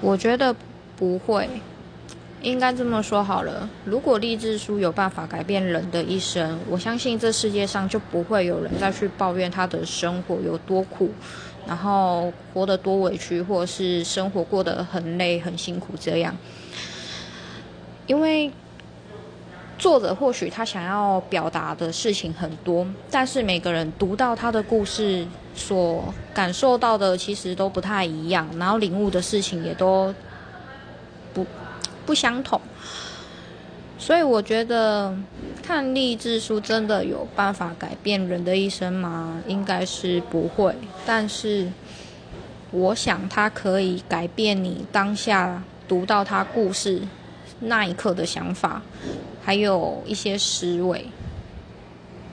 我觉得不会，应该这么说好了。如果励志书有办法改变人的一生，我相信这世界上就不会有人再去抱怨他的生活有多苦，然后活得多委屈，或是生活过得很累、很辛苦这样。因为作者或许他想要表达的事情很多，但是每个人读到他的故事所感受到的其实都不太一样，然后领悟的事情也都不不相同。所以我觉得看励志书真的有办法改变人的一生吗？应该是不会，但是我想它可以改变你当下读到他故事那一刻的想法。还有一些思维，